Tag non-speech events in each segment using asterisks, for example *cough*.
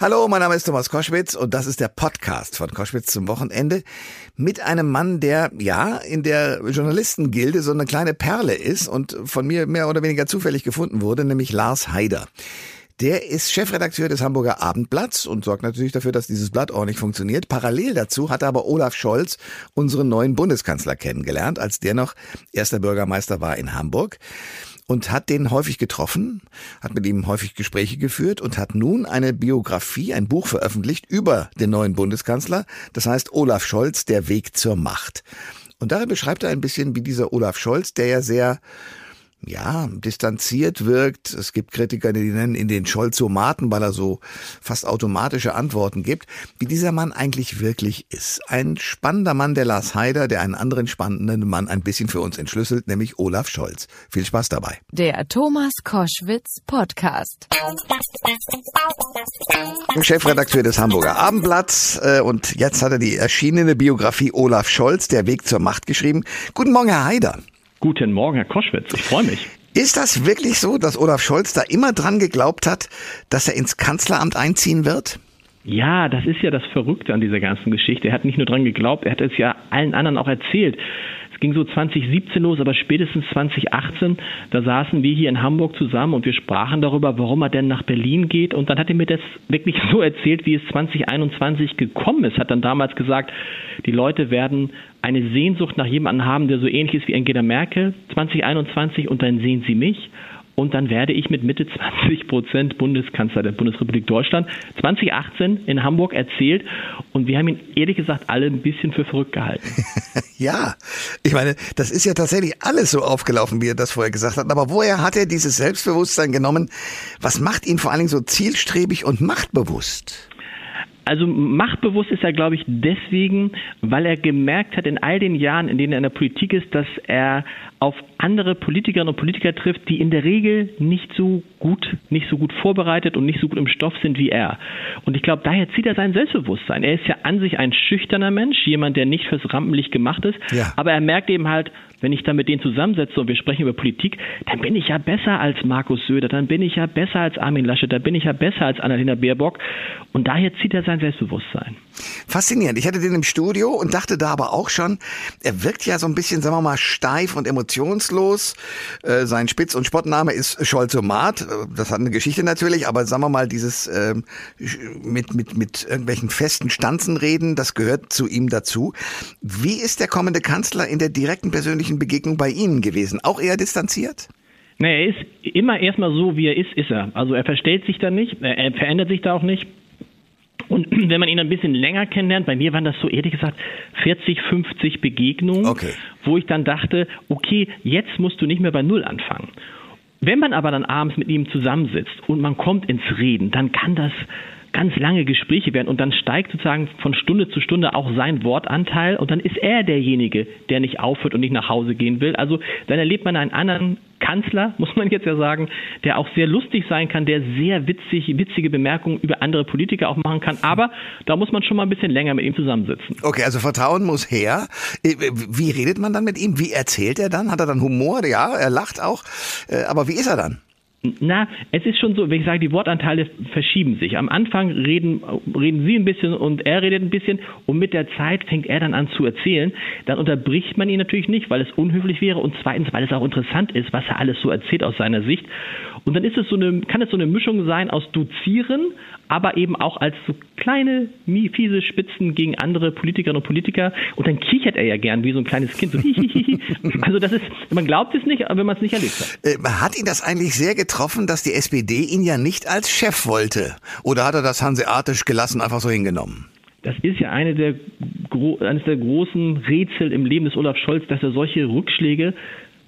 Hallo, mein Name ist Thomas Koschwitz und das ist der Podcast von Koschwitz zum Wochenende mit einem Mann, der ja in der Journalistengilde so eine kleine Perle ist und von mir mehr oder weniger zufällig gefunden wurde, nämlich Lars Haider. Der ist Chefredakteur des Hamburger Abendblatts und sorgt natürlich dafür, dass dieses Blatt ordentlich funktioniert. Parallel dazu hat er aber Olaf Scholz, unseren neuen Bundeskanzler, kennengelernt, als der noch erster Bürgermeister war in Hamburg und hat den häufig getroffen, hat mit ihm häufig Gespräche geführt und hat nun eine Biografie, ein Buch veröffentlicht über den neuen Bundeskanzler. Das heißt Olaf Scholz, der Weg zur Macht. Und darin beschreibt er ein bisschen, wie dieser Olaf Scholz, der ja sehr ja, distanziert wirkt. Es gibt Kritiker, die nennen ihn den Scholzomaten, weil er so fast automatische Antworten gibt, wie dieser Mann eigentlich wirklich ist. Ein spannender Mann, der Lars Heider, der einen anderen spannenden Mann ein bisschen für uns entschlüsselt, nämlich Olaf Scholz. Viel Spaß dabei. Der Thomas Koschwitz Podcast. Chefredakteur des Hamburger Abendblatts äh, und jetzt hat er die erschienene Biografie Olaf Scholz, der Weg zur Macht geschrieben. Guten Morgen, Herr Heider. Guten Morgen, Herr Koschwitz. Ich freue mich. Ist das wirklich so, dass Olaf Scholz da immer dran geglaubt hat, dass er ins Kanzleramt einziehen wird? Ja, das ist ja das Verrückte an dieser ganzen Geschichte. Er hat nicht nur dran geglaubt, er hat es ja allen anderen auch erzählt ging so 2017 los, aber spätestens 2018, da saßen wir hier in Hamburg zusammen und wir sprachen darüber, warum er denn nach Berlin geht. Und dann hat er mir das wirklich *laughs* so erzählt, wie es 2021 gekommen ist. Hat dann damals gesagt, die Leute werden eine Sehnsucht nach jemandem haben, der so ähnlich ist wie Angela Merkel 2021 und dann sehen sie mich und dann werde ich mit Mitte 20 Prozent Bundeskanzler der Bundesrepublik Deutschland 2018 in Hamburg erzählt und wir haben ihn ehrlich gesagt alle ein bisschen für verrückt gehalten. *laughs* ja, ich meine, das ist ja tatsächlich alles so aufgelaufen, wie er das vorher gesagt hat. Aber woher hat er dieses Selbstbewusstsein genommen? Was macht ihn vor allen Dingen so zielstrebig und machtbewusst? Also machtbewusst ist er, glaube ich, deswegen, weil er gemerkt hat in all den Jahren, in denen er in der Politik ist, dass er auf andere Politikerinnen und Politiker trifft, die in der Regel nicht so gut, nicht so gut vorbereitet und nicht so gut im Stoff sind wie er. Und ich glaube, daher zieht er sein Selbstbewusstsein. Er ist ja an sich ein schüchterner Mensch, jemand, der nicht fürs Rampenlicht gemacht ist, ja. aber er merkt eben halt, wenn ich dann mit denen zusammensetze und wir sprechen über Politik, dann bin ich ja besser als Markus Söder, dann bin ich ja besser als Armin Laschet, dann bin ich ja besser als Annalena Baerbock. Und daher zieht er sein Selbstbewusstsein. Faszinierend. Ich hatte den im Studio und dachte da aber auch schon, er wirkt ja so ein bisschen, sagen wir mal, steif und emotionslos. Äh, sein Spitz- und Spottname ist Scholzomat. Das hat eine Geschichte natürlich, aber sagen wir mal, dieses äh, mit, mit, mit irgendwelchen festen Stanzen reden, das gehört zu ihm dazu. Wie ist der kommende Kanzler in der direkten persönlichen persönlichen Begegnung bei Ihnen gewesen? Auch eher distanziert? Nee, er ist immer erstmal so, wie er ist, ist er. Also er verstellt sich da nicht, er verändert sich da auch nicht. Und *clears throat* wenn man ihn ein bisschen länger kennenlernt, bei mir waren das so ehrlich gesagt 40, 50 Begegnungen, okay. wo ich dann dachte, okay, jetzt musst du nicht mehr bei Null anfangen. Wenn man aber dann abends mit ihm zusammensitzt und man kommt ins Reden, dann kann das ganz lange Gespräche werden und dann steigt sozusagen von Stunde zu Stunde auch sein Wortanteil und dann ist er derjenige, der nicht aufhört und nicht nach Hause gehen will. Also dann erlebt man einen anderen Kanzler, muss man jetzt ja sagen, der auch sehr lustig sein kann, der sehr witzig, witzige Bemerkungen über andere Politiker auch machen kann. Aber da muss man schon mal ein bisschen länger mit ihm zusammensitzen. Okay, also Vertrauen muss her. Äh, wie redet man dann mit ihm? Wie erzählt er dann? Hat er dann Humor? Ja, er lacht auch. Äh, aber wie ist er dann? Na, es ist schon so, wenn ich sage, die Wortanteile verschieben sich. Am Anfang reden, reden Sie ein bisschen und er redet ein bisschen und mit der Zeit fängt er dann an zu erzählen. Dann unterbricht man ihn natürlich nicht, weil es unhöflich wäre und zweitens, weil es auch interessant ist, was er alles so erzählt aus seiner Sicht. Und dann ist es so eine, kann es so eine Mischung sein aus Dozieren, aber eben auch als so kleine, fiese Spitzen gegen andere Politikerinnen und Politiker. Und dann kichert er ja gern wie so ein kleines Kind. So *laughs* also das ist, man glaubt es nicht, wenn man es nicht erlebt hat. Äh, hat ihn das eigentlich sehr getroffen, dass die SPD ihn ja nicht als Chef wollte? Oder hat er das hanseatisch gelassen einfach so hingenommen? Das ist ja eine der, eines der großen Rätsel im Leben des Olaf Scholz, dass er solche Rückschläge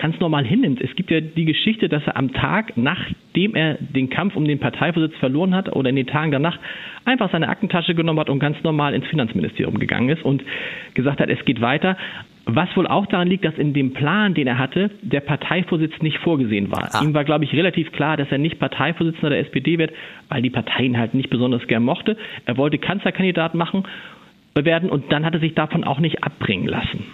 ganz normal hinnimmt. Es gibt ja die Geschichte, dass er am Tag, nachdem er den Kampf um den Parteivorsitz verloren hat oder in den Tagen danach, einfach seine Aktentasche genommen hat und ganz normal ins Finanzministerium gegangen ist und gesagt hat, es geht weiter. Was wohl auch daran liegt, dass in dem Plan, den er hatte, der Parteivorsitz nicht vorgesehen war. Ah. Ihm war, glaube ich, relativ klar, dass er nicht Parteivorsitzender der SPD wird, weil die Partei ihn halt nicht besonders gern mochte. Er wollte Kanzlerkandidat machen werden und dann hat er sich davon auch nicht abbringen lassen.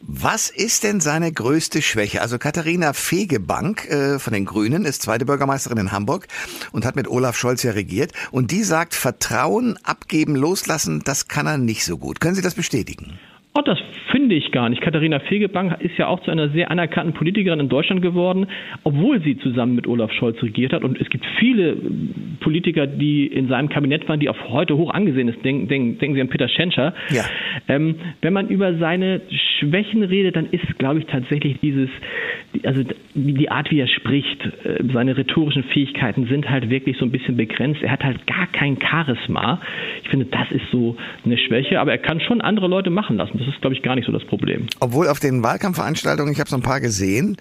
Was ist denn seine größte Schwäche? Also Katharina Fegebank äh, von den Grünen ist zweite Bürgermeisterin in Hamburg und hat mit Olaf Scholz ja regiert. Und die sagt, Vertrauen, abgeben, loslassen, das kann er nicht so gut. Können Sie das bestätigen? Oh, das finde ich gar nicht. Katharina Fegebank ist ja auch zu einer sehr anerkannten Politikerin in Deutschland geworden, obwohl sie zusammen mit Olaf Scholz regiert hat. Und es gibt viele Politiker, die in seinem Kabinett waren, die auf heute hoch angesehen sind. Denken, denken, denken Sie an Peter Schenscher. Ja. Ähm, wenn man über seine Schwächen redet, dann ist, glaube ich, tatsächlich dieses, also die Art, wie er spricht, äh, seine rhetorischen Fähigkeiten sind halt wirklich so ein bisschen begrenzt. Er hat halt gar kein Charisma. Ich finde, das ist so eine Schwäche, aber er kann schon andere Leute machen lassen. Das ist, glaube ich, gar nicht so das Problem. Obwohl auf den Wahlkampfveranstaltungen, ich habe so ein paar gesehen,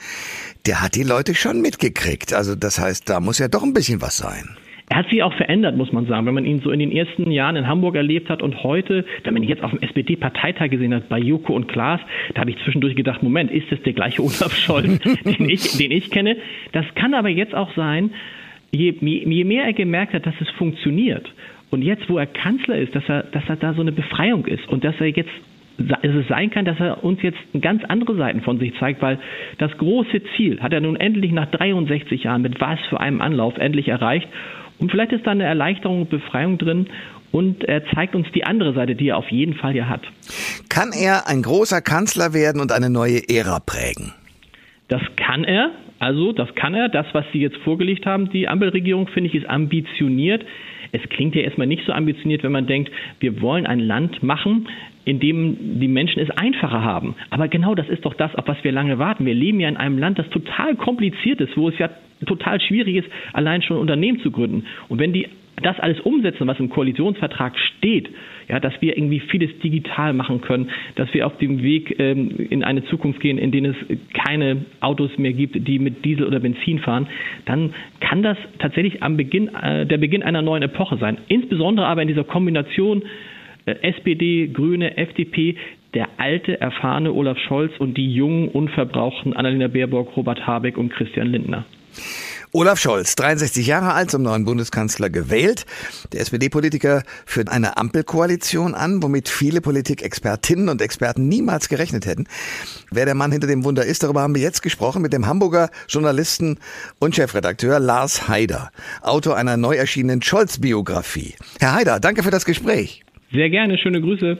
der hat die Leute schon mitgekriegt. Also das heißt, da muss ja doch ein bisschen was sein. Hat sich auch verändert, muss man sagen. Wenn man ihn so in den ersten Jahren in Hamburg erlebt hat und heute, wenn man ihn jetzt auf dem SPD-Parteitag gesehen hat, bei Joko und Klaas, da habe ich zwischendurch gedacht, Moment, ist das der gleiche *laughs* Olaf Scholz, den, ich, den ich kenne? Das kann aber jetzt auch sein, je, je mehr er gemerkt hat, dass es funktioniert und jetzt, wo er Kanzler ist, dass er, dass er da so eine Befreiung ist und dass er jetzt es sein kann, dass er uns jetzt ganz andere Seiten von sich zeigt, weil das große Ziel hat er nun endlich nach 63 Jahren mit was für einem Anlauf endlich erreicht. Und vielleicht ist da eine Erleichterung und Befreiung drin und er zeigt uns die andere Seite, die er auf jeden Fall ja hat. Kann er ein großer Kanzler werden und eine neue Ära prägen? Das kann er. Also, das kann er. Das, was Sie jetzt vorgelegt haben, die Ampelregierung, finde ich, ist ambitioniert. Es klingt ja erstmal nicht so ambitioniert, wenn man denkt, wir wollen ein Land machen, in dem die Menschen es einfacher haben. Aber genau das ist doch das, auf was wir lange warten. Wir leben ja in einem Land, das total kompliziert ist, wo es ja total schwierig ist, allein schon ein Unternehmen zu gründen. Und wenn die das alles umsetzen, was im Koalitionsvertrag steht, ja, dass wir irgendwie vieles digital machen können, dass wir auf dem Weg ähm, in eine Zukunft gehen, in denen es keine Autos mehr gibt, die mit Diesel oder Benzin fahren, dann kann das tatsächlich am Beginn, äh, der Beginn einer neuen Epoche sein. Insbesondere aber in dieser Kombination äh, SPD, Grüne, FDP, der alte, erfahrene Olaf Scholz und die jungen, unverbrauchten Annalena Baerbock, Robert Habeck und Christian Lindner. Olaf Scholz, 63 Jahre alt, zum neuen Bundeskanzler gewählt. Der SPD-Politiker führt eine Ampelkoalition an, womit viele Politikexpertinnen und Experten niemals gerechnet hätten. Wer der Mann hinter dem Wunder ist, darüber haben wir jetzt gesprochen mit dem Hamburger Journalisten und Chefredakteur Lars Haider, Autor einer neu erschienenen Scholz-Biografie. Herr Haider, danke für das Gespräch. Sehr gerne, schöne Grüße.